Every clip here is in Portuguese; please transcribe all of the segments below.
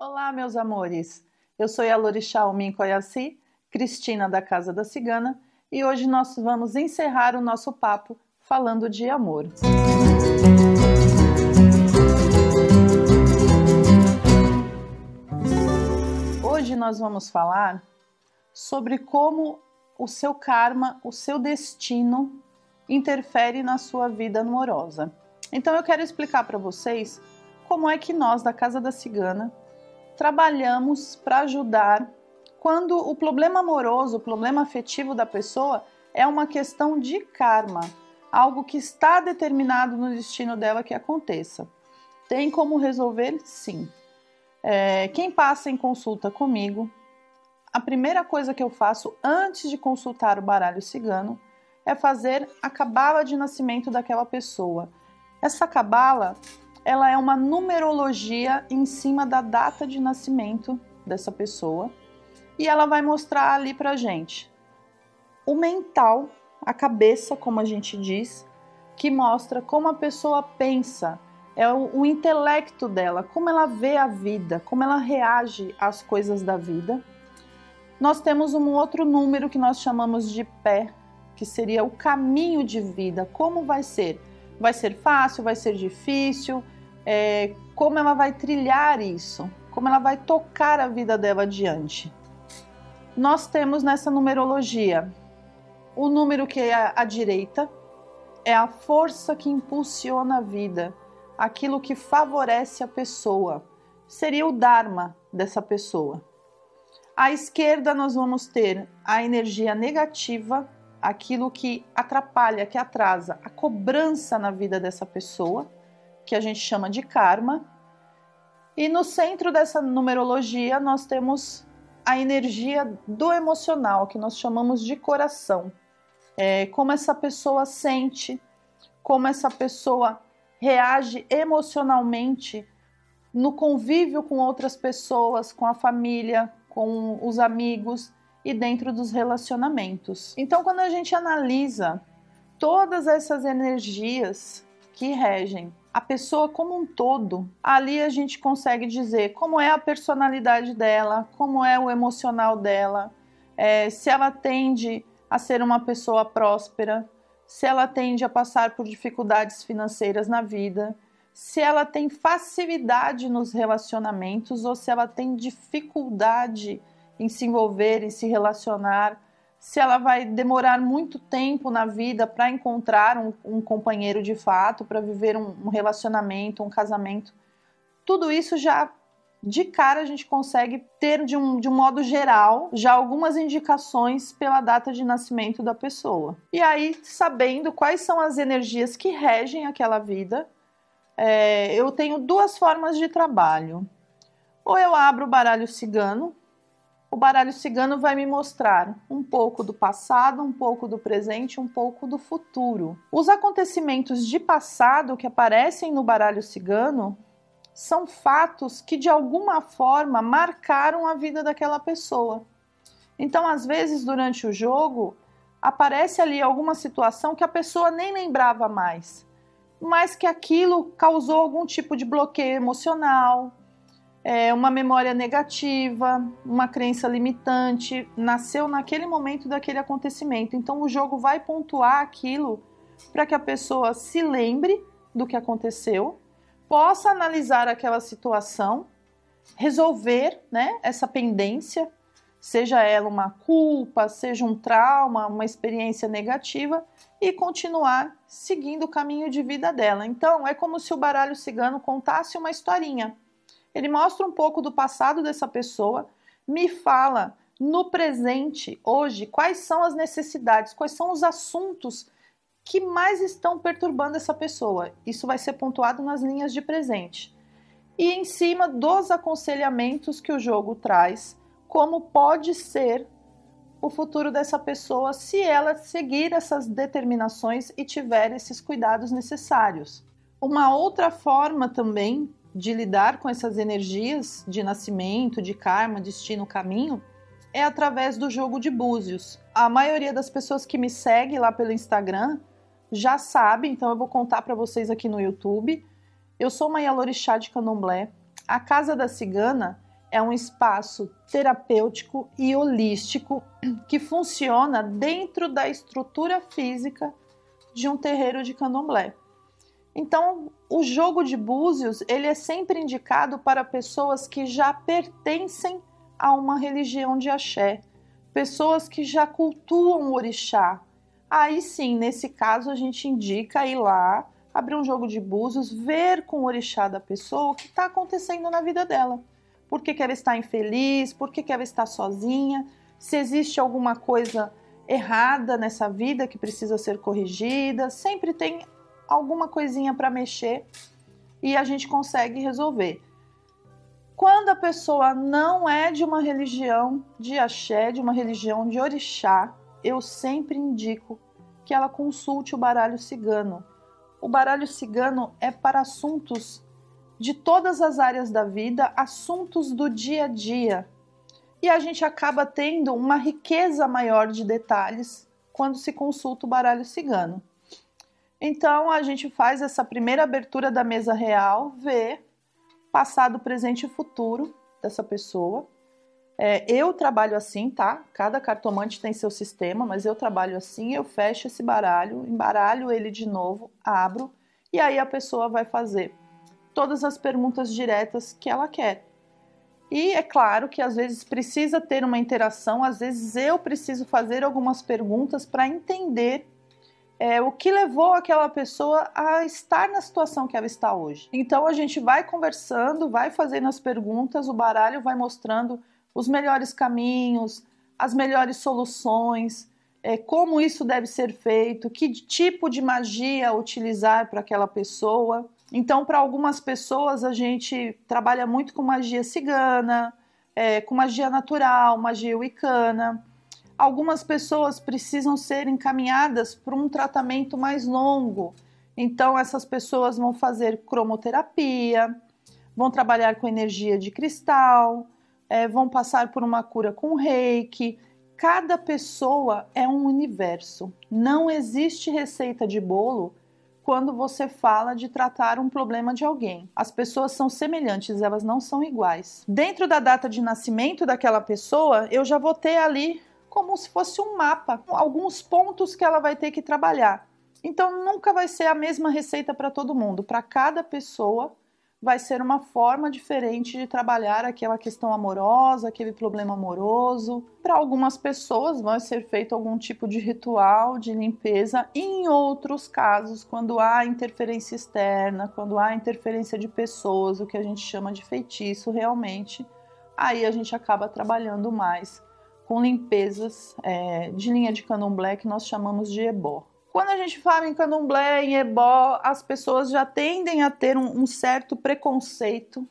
Olá, meus amores. Eu sou a Lorixá Omin Koyassi, Cristina da Casa da Cigana, e hoje nós vamos encerrar o nosso papo falando de amor. Hoje nós vamos falar sobre como o seu karma, o seu destino interfere na sua vida amorosa. Então eu quero explicar para vocês como é que nós da Casa da Cigana trabalhamos para ajudar quando o problema amoroso, o problema afetivo da pessoa é uma questão de karma, algo que está determinado no destino dela que aconteça. Tem como resolver? Sim. É, quem passa em consulta comigo, a primeira coisa que eu faço antes de consultar o baralho cigano é fazer a cabala de nascimento daquela pessoa. Essa cabala, ela é uma numerologia em cima da data de nascimento dessa pessoa e ela vai mostrar ali pra gente o mental, a cabeça, como a gente diz, que mostra como a pessoa pensa, é o, o intelecto dela, como ela vê a vida, como ela reage às coisas da vida. Nós temos um outro número que nós chamamos de pé, que seria o caminho de vida, como vai ser? Vai ser fácil, vai ser difícil? É, como ela vai trilhar isso? Como ela vai tocar a vida dela adiante? Nós temos nessa numerologia o número que é à direita é a força que impulsiona a vida, aquilo que favorece a pessoa. Seria o Dharma dessa pessoa. À esquerda, nós vamos ter a energia negativa, aquilo que atrapalha, que atrasa, a cobrança na vida dessa pessoa, que a gente chama de karma. E no centro dessa numerologia, nós temos a energia do emocional, que nós chamamos de coração é, como essa pessoa sente, como essa pessoa reage emocionalmente no convívio com outras pessoas, com a família, com os amigos e dentro dos relacionamentos. Então, quando a gente analisa todas essas energias que regem a pessoa como um todo, ali a gente consegue dizer como é a personalidade dela, como é o emocional dela, é, se ela tende a ser uma pessoa próspera, se ela tende a passar por dificuldades financeiras na vida, se ela tem facilidade nos relacionamentos ou se ela tem dificuldade em se envolver, em se relacionar, se ela vai demorar muito tempo na vida para encontrar um, um, companheiro de fato, para viver um, um relacionamento, um casamento. Tudo isso já de cara a gente consegue ter de um, de um modo geral já algumas indicações pela data de nascimento da pessoa. E aí, sabendo quais são as energias que regem aquela vida, é, eu tenho duas formas de trabalho. Ou eu abro o baralho cigano, o baralho cigano vai me mostrar um pouco do passado, um pouco do presente, um pouco do futuro. Os acontecimentos de passado que aparecem no baralho cigano são fatos que de alguma forma marcaram a vida daquela pessoa. Então, às vezes, durante o jogo, aparece ali alguma situação que a pessoa nem lembrava mais, mas que aquilo causou algum tipo de bloqueio emocional, é, uma memória negativa, uma crença limitante, nasceu naquele momento daquele acontecimento. Então, o jogo vai pontuar aquilo para que a pessoa se lembre do que aconteceu possa analisar aquela situação, resolver né, essa pendência, seja ela uma culpa, seja um trauma, uma experiência negativa, e continuar seguindo o caminho de vida dela. Então, é como se o baralho cigano contasse uma historinha. Ele mostra um pouco do passado dessa pessoa, me fala no presente, hoje, quais são as necessidades, quais são os assuntos que mais estão perturbando essa pessoa. Isso vai ser pontuado nas linhas de presente. E em cima dos aconselhamentos que o jogo traz, como pode ser o futuro dessa pessoa se ela seguir essas determinações e tiver esses cuidados necessários. Uma outra forma também de lidar com essas energias de nascimento, de karma, destino, caminho, é através do jogo de búzios. A maioria das pessoas que me segue lá pelo Instagram já sabe, então eu vou contar para vocês aqui no YouTube. Eu sou uma Yalorixá de Candomblé. A Casa da Cigana é um espaço terapêutico e holístico que funciona dentro da estrutura física de um terreiro de candomblé. Então, o jogo de búzios, ele é sempre indicado para pessoas que já pertencem a uma religião de axé, pessoas que já cultuam o orixá. Aí sim, nesse caso, a gente indica ir lá, abrir um jogo de búzios, ver com o orixá da pessoa o que está acontecendo na vida dela. Por que, que ela está infeliz? Por que, que ela está sozinha? Se existe alguma coisa errada nessa vida que precisa ser corrigida, sempre tem alguma coisinha para mexer e a gente consegue resolver. Quando a pessoa não é de uma religião de axé, de uma religião de orixá, eu sempre indico que ela consulte o baralho cigano. O baralho cigano é para assuntos de todas as áreas da vida, assuntos do dia a dia. E a gente acaba tendo uma riqueza maior de detalhes quando se consulta o baralho cigano. Então a gente faz essa primeira abertura da mesa real, vê passado, presente e futuro dessa pessoa. É, eu trabalho assim, tá? Cada cartomante tem seu sistema, mas eu trabalho assim. Eu fecho esse baralho, embaralho ele de novo, abro e aí a pessoa vai fazer todas as perguntas diretas que ela quer. E é claro que às vezes precisa ter uma interação, às vezes eu preciso fazer algumas perguntas para entender é, o que levou aquela pessoa a estar na situação que ela está hoje. Então a gente vai conversando, vai fazendo as perguntas, o baralho vai mostrando os melhores caminhos, as melhores soluções, é, como isso deve ser feito, que tipo de magia utilizar para aquela pessoa. Então, para algumas pessoas, a gente trabalha muito com magia cigana, é, com magia natural, magia wicana algumas pessoas precisam ser encaminhadas para um tratamento mais longo. Então, essas pessoas vão fazer cromoterapia, vão trabalhar com energia de cristal, é, vão passar por uma cura com reiki. Cada pessoa é um universo. Não existe receita de bolo quando você fala de tratar um problema de alguém. As pessoas são semelhantes, elas não são iguais. Dentro da data de nascimento daquela pessoa, eu já vou ter ali como se fosse um mapa, alguns pontos que ela vai ter que trabalhar. Então nunca vai ser a mesma receita para todo mundo. Para cada pessoa vai ser uma forma diferente de trabalhar aquela questão amorosa, aquele problema amoroso. Para algumas pessoas vai ser feito algum tipo de ritual de limpeza. Em outros casos, quando há interferência externa, quando há interferência de pessoas, o que a gente chama de feitiço realmente, aí a gente acaba trabalhando mais com limpezas é, de linha de candomblé que nós chamamos de ebó. Quando a gente fala em candomblé, em ebó, as pessoas já tendem a ter um, um certo preconceito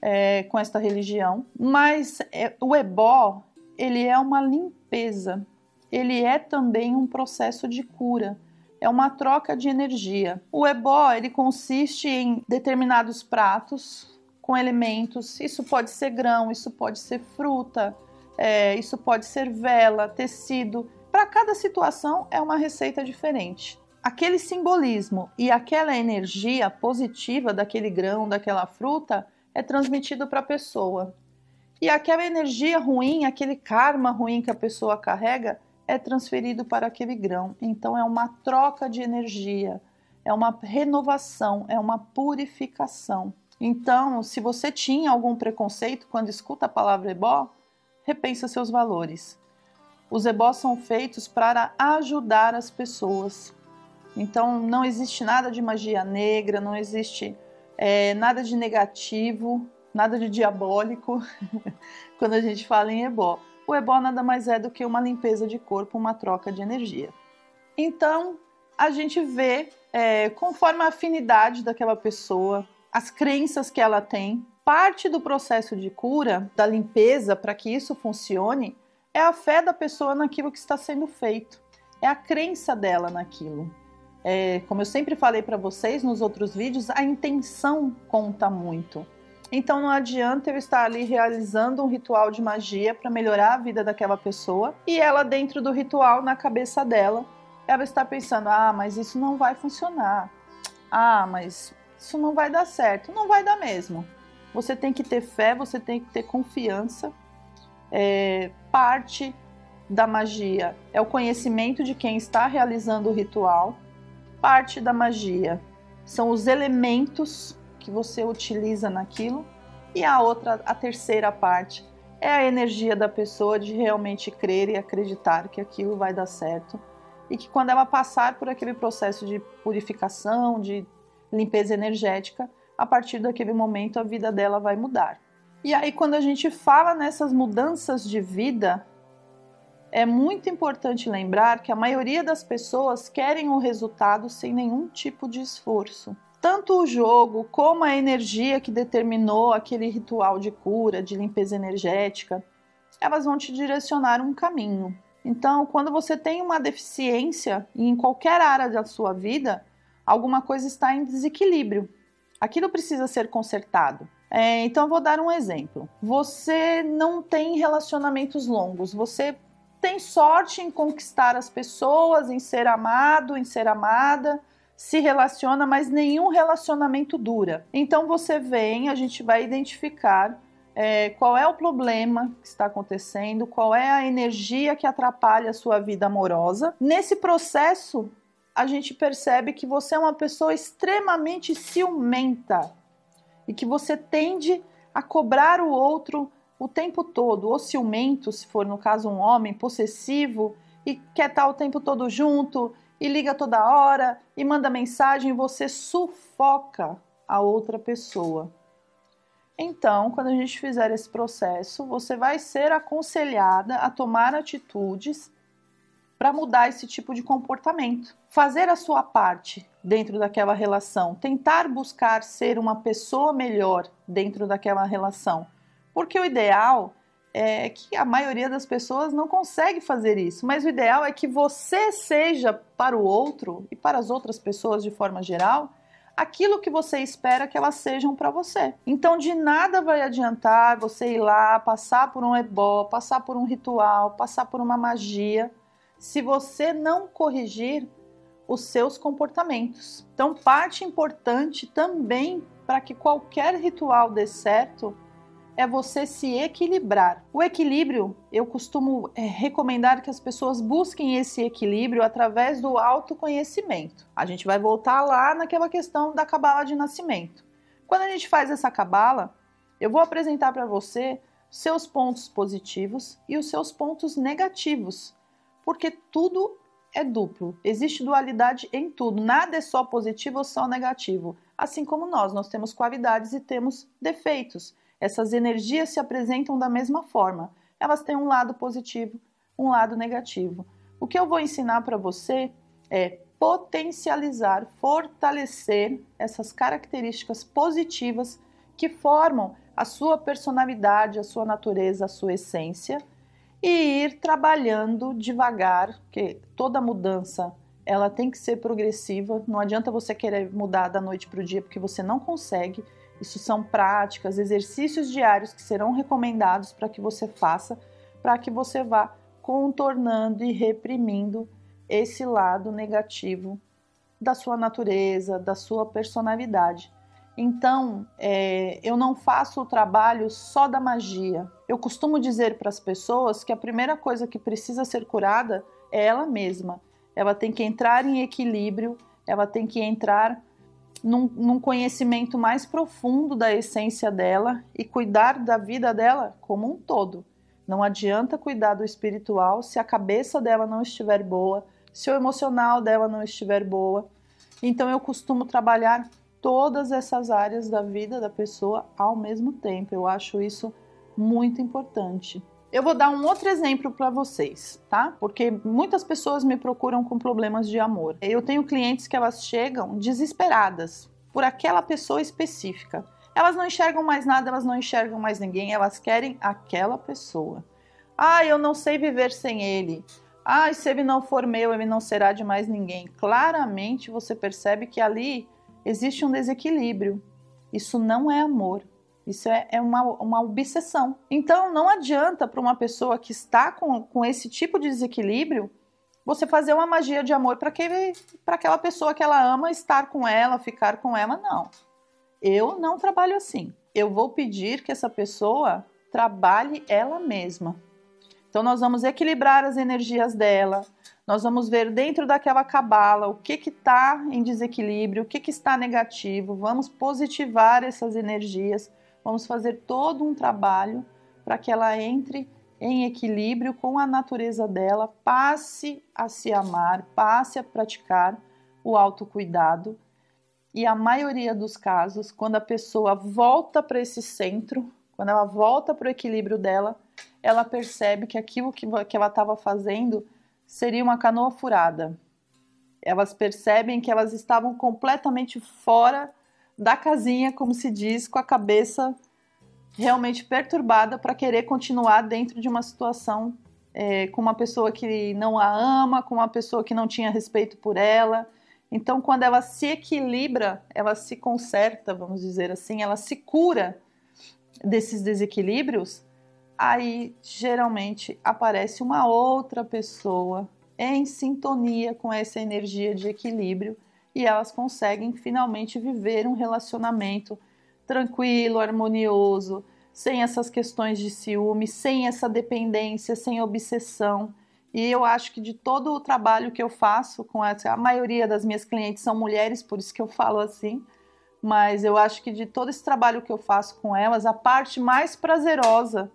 é, com esta religião, mas é, o ebó ele é uma limpeza, ele é também um processo de cura, é uma troca de energia. O ebó ele consiste em determinados pratos com elementos, isso pode ser grão, isso pode ser fruta, é, isso pode ser vela, tecido. Para cada situação é uma receita diferente. Aquele simbolismo e aquela energia positiva daquele grão, daquela fruta, é transmitido para a pessoa. E aquela energia ruim, aquele karma ruim que a pessoa carrega, é transferido para aquele grão. Então é uma troca de energia, é uma renovação, é uma purificação. Então, se você tinha algum preconceito quando escuta a palavra ebó, repensa seus valores. Os ebós são feitos para ajudar as pessoas. Então não existe nada de magia negra, não existe é, nada de negativo, nada de diabólico quando a gente fala em ebó. O ebó nada mais é do que uma limpeza de corpo, uma troca de energia. Então a gente vê é, conforme a afinidade daquela pessoa, as crenças que ela tem, Parte do processo de cura, da limpeza, para que isso funcione, é a fé da pessoa naquilo que está sendo feito, é a crença dela naquilo. É, como eu sempre falei para vocês nos outros vídeos, a intenção conta muito. Então não adianta eu estar ali realizando um ritual de magia para melhorar a vida daquela pessoa e ela dentro do ritual na cabeça dela, ela está pensando: "Ah, mas isso não vai funcionar. Ah, mas isso não vai dar certo". Não vai dar mesmo. Você tem que ter fé, você tem que ter confiança. É, parte da magia é o conhecimento de quem está realizando o ritual. Parte da magia são os elementos que você utiliza naquilo. E a outra, a terceira parte, é a energia da pessoa de realmente crer e acreditar que aquilo vai dar certo. E que quando ela passar por aquele processo de purificação, de limpeza energética, a partir daquele momento a vida dela vai mudar. E aí, quando a gente fala nessas mudanças de vida, é muito importante lembrar que a maioria das pessoas querem o resultado sem nenhum tipo de esforço. Tanto o jogo como a energia que determinou aquele ritual de cura, de limpeza energética, elas vão te direcionar um caminho. Então, quando você tem uma deficiência em qualquer área da sua vida, alguma coisa está em desequilíbrio. Aquilo precisa ser consertado. É, então, vou dar um exemplo. Você não tem relacionamentos longos, você tem sorte em conquistar as pessoas, em ser amado, em ser amada, se relaciona, mas nenhum relacionamento dura. Então, você vem, a gente vai identificar é, qual é o problema que está acontecendo, qual é a energia que atrapalha a sua vida amorosa. Nesse processo, a gente percebe que você é uma pessoa extremamente ciumenta e que você tende a cobrar o outro o tempo todo, ou ciumento, se for no caso um homem possessivo e quer estar o tempo todo junto e liga toda hora e manda mensagem, você sufoca a outra pessoa. Então, quando a gente fizer esse processo, você vai ser aconselhada a tomar atitudes para mudar esse tipo de comportamento. Fazer a sua parte dentro daquela relação, tentar buscar ser uma pessoa melhor dentro daquela relação. Porque o ideal é que a maioria das pessoas não consegue fazer isso, mas o ideal é que você seja para o outro e para as outras pessoas de forma geral aquilo que você espera que elas sejam para você. Então, de nada vai adiantar você ir lá, passar por um ebó, passar por um ritual, passar por uma magia se você não corrigir os seus comportamentos. Então, parte importante também para que qualquer ritual dê certo é você se equilibrar. O equilíbrio, eu costumo é, recomendar que as pessoas busquem esse equilíbrio através do autoconhecimento. A gente vai voltar lá naquela questão da cabala de nascimento. Quando a gente faz essa cabala, eu vou apresentar para você seus pontos positivos e os seus pontos negativos porque tudo é duplo. Existe dualidade em tudo. Nada é só positivo ou só negativo. Assim como nós, nós temos qualidades e temos defeitos. Essas energias se apresentam da mesma forma. Elas têm um lado positivo, um lado negativo. O que eu vou ensinar para você é potencializar, fortalecer essas características positivas que formam a sua personalidade, a sua natureza, a sua essência e ir trabalhando devagar, porque toda mudança ela tem que ser progressiva. Não adianta você querer mudar da noite para o dia porque você não consegue. Isso são práticas, exercícios diários que serão recomendados para que você faça, para que você vá contornando e reprimindo esse lado negativo da sua natureza, da sua personalidade. Então, é, eu não faço o trabalho só da magia. Eu costumo dizer para as pessoas que a primeira coisa que precisa ser curada é ela mesma. Ela tem que entrar em equilíbrio, ela tem que entrar num, num conhecimento mais profundo da essência dela e cuidar da vida dela como um todo. Não adianta cuidar do espiritual se a cabeça dela não estiver boa, se o emocional dela não estiver boa. Então eu costumo trabalhar todas essas áreas da vida da pessoa ao mesmo tempo. Eu acho isso muito importante. Eu vou dar um outro exemplo para vocês, tá? Porque muitas pessoas me procuram com problemas de amor. Eu tenho clientes que elas chegam desesperadas por aquela pessoa específica. Elas não enxergam mais nada, elas não enxergam mais ninguém, elas querem aquela pessoa. Ah, eu não sei viver sem ele. Ah, se ele não for meu, ele não será de mais ninguém. Claramente você percebe que ali existe um desequilíbrio. Isso não é amor. Isso é, é uma, uma obsessão. Então, não adianta para uma pessoa que está com, com esse tipo de desequilíbrio você fazer uma magia de amor para aquela pessoa que ela ama estar com ela, ficar com ela. Não. Eu não trabalho assim. Eu vou pedir que essa pessoa trabalhe ela mesma. Então nós vamos equilibrar as energias dela, nós vamos ver dentro daquela cabala o que está em desequilíbrio, o que, que está negativo, vamos positivar essas energias, vamos fazer todo um trabalho para que ela entre em equilíbrio com a natureza dela, passe a se amar, passe a praticar o autocuidado. E a maioria dos casos, quando a pessoa volta para esse centro, quando ela volta para o equilíbrio dela, ela percebe que aquilo que, que ela estava fazendo seria uma canoa furada. Elas percebem que elas estavam completamente fora da casinha, como se diz, com a cabeça realmente perturbada para querer continuar dentro de uma situação é, com uma pessoa que não a ama, com uma pessoa que não tinha respeito por ela. Então, quando ela se equilibra, ela se conserta, vamos dizer assim, ela se cura desses desequilíbrios, aí geralmente aparece uma outra pessoa em sintonia com essa energia de equilíbrio e elas conseguem finalmente viver um relacionamento tranquilo, harmonioso, sem essas questões de ciúme, sem essa dependência, sem obsessão. E eu acho que de todo o trabalho que eu faço com essa, a maioria das minhas clientes são mulheres, por isso que eu falo assim, mas eu acho que de todo esse trabalho que eu faço com elas, a parte mais prazerosa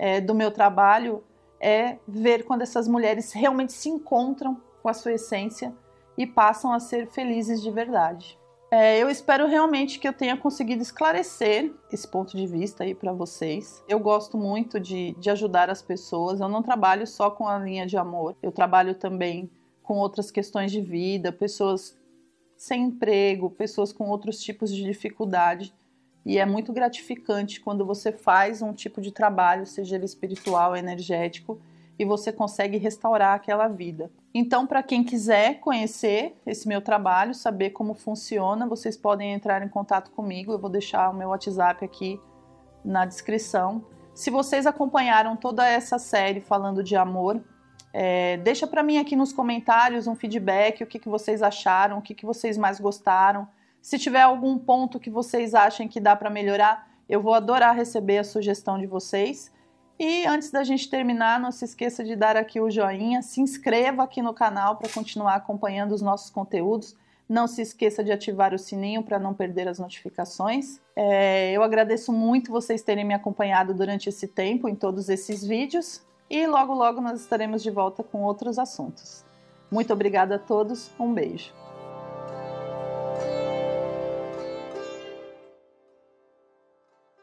é, do meu trabalho é ver quando essas mulheres realmente se encontram com a sua essência e passam a ser felizes de verdade. É, eu espero realmente que eu tenha conseguido esclarecer esse ponto de vista aí para vocês. Eu gosto muito de, de ajudar as pessoas. Eu não trabalho só com a linha de amor, eu trabalho também com outras questões de vida, pessoas sem emprego, pessoas com outros tipos de dificuldade. E é muito gratificante quando você faz um tipo de trabalho, seja ele espiritual, energético, e você consegue restaurar aquela vida. Então, para quem quiser conhecer esse meu trabalho, saber como funciona, vocês podem entrar em contato comigo. Eu vou deixar o meu WhatsApp aqui na descrição. Se vocês acompanharam toda essa série falando de amor, é, deixa para mim aqui nos comentários um feedback, o que, que vocês acharam, o que, que vocês mais gostaram. Se tiver algum ponto que vocês achem que dá para melhorar, eu vou adorar receber a sugestão de vocês. E antes da gente terminar, não se esqueça de dar aqui o joinha, se inscreva aqui no canal para continuar acompanhando os nossos conteúdos. Não se esqueça de ativar o sininho para não perder as notificações. É, eu agradeço muito vocês terem me acompanhado durante esse tempo em todos esses vídeos e logo logo nós estaremos de volta com outros assuntos. Muito obrigada a todos, um beijo.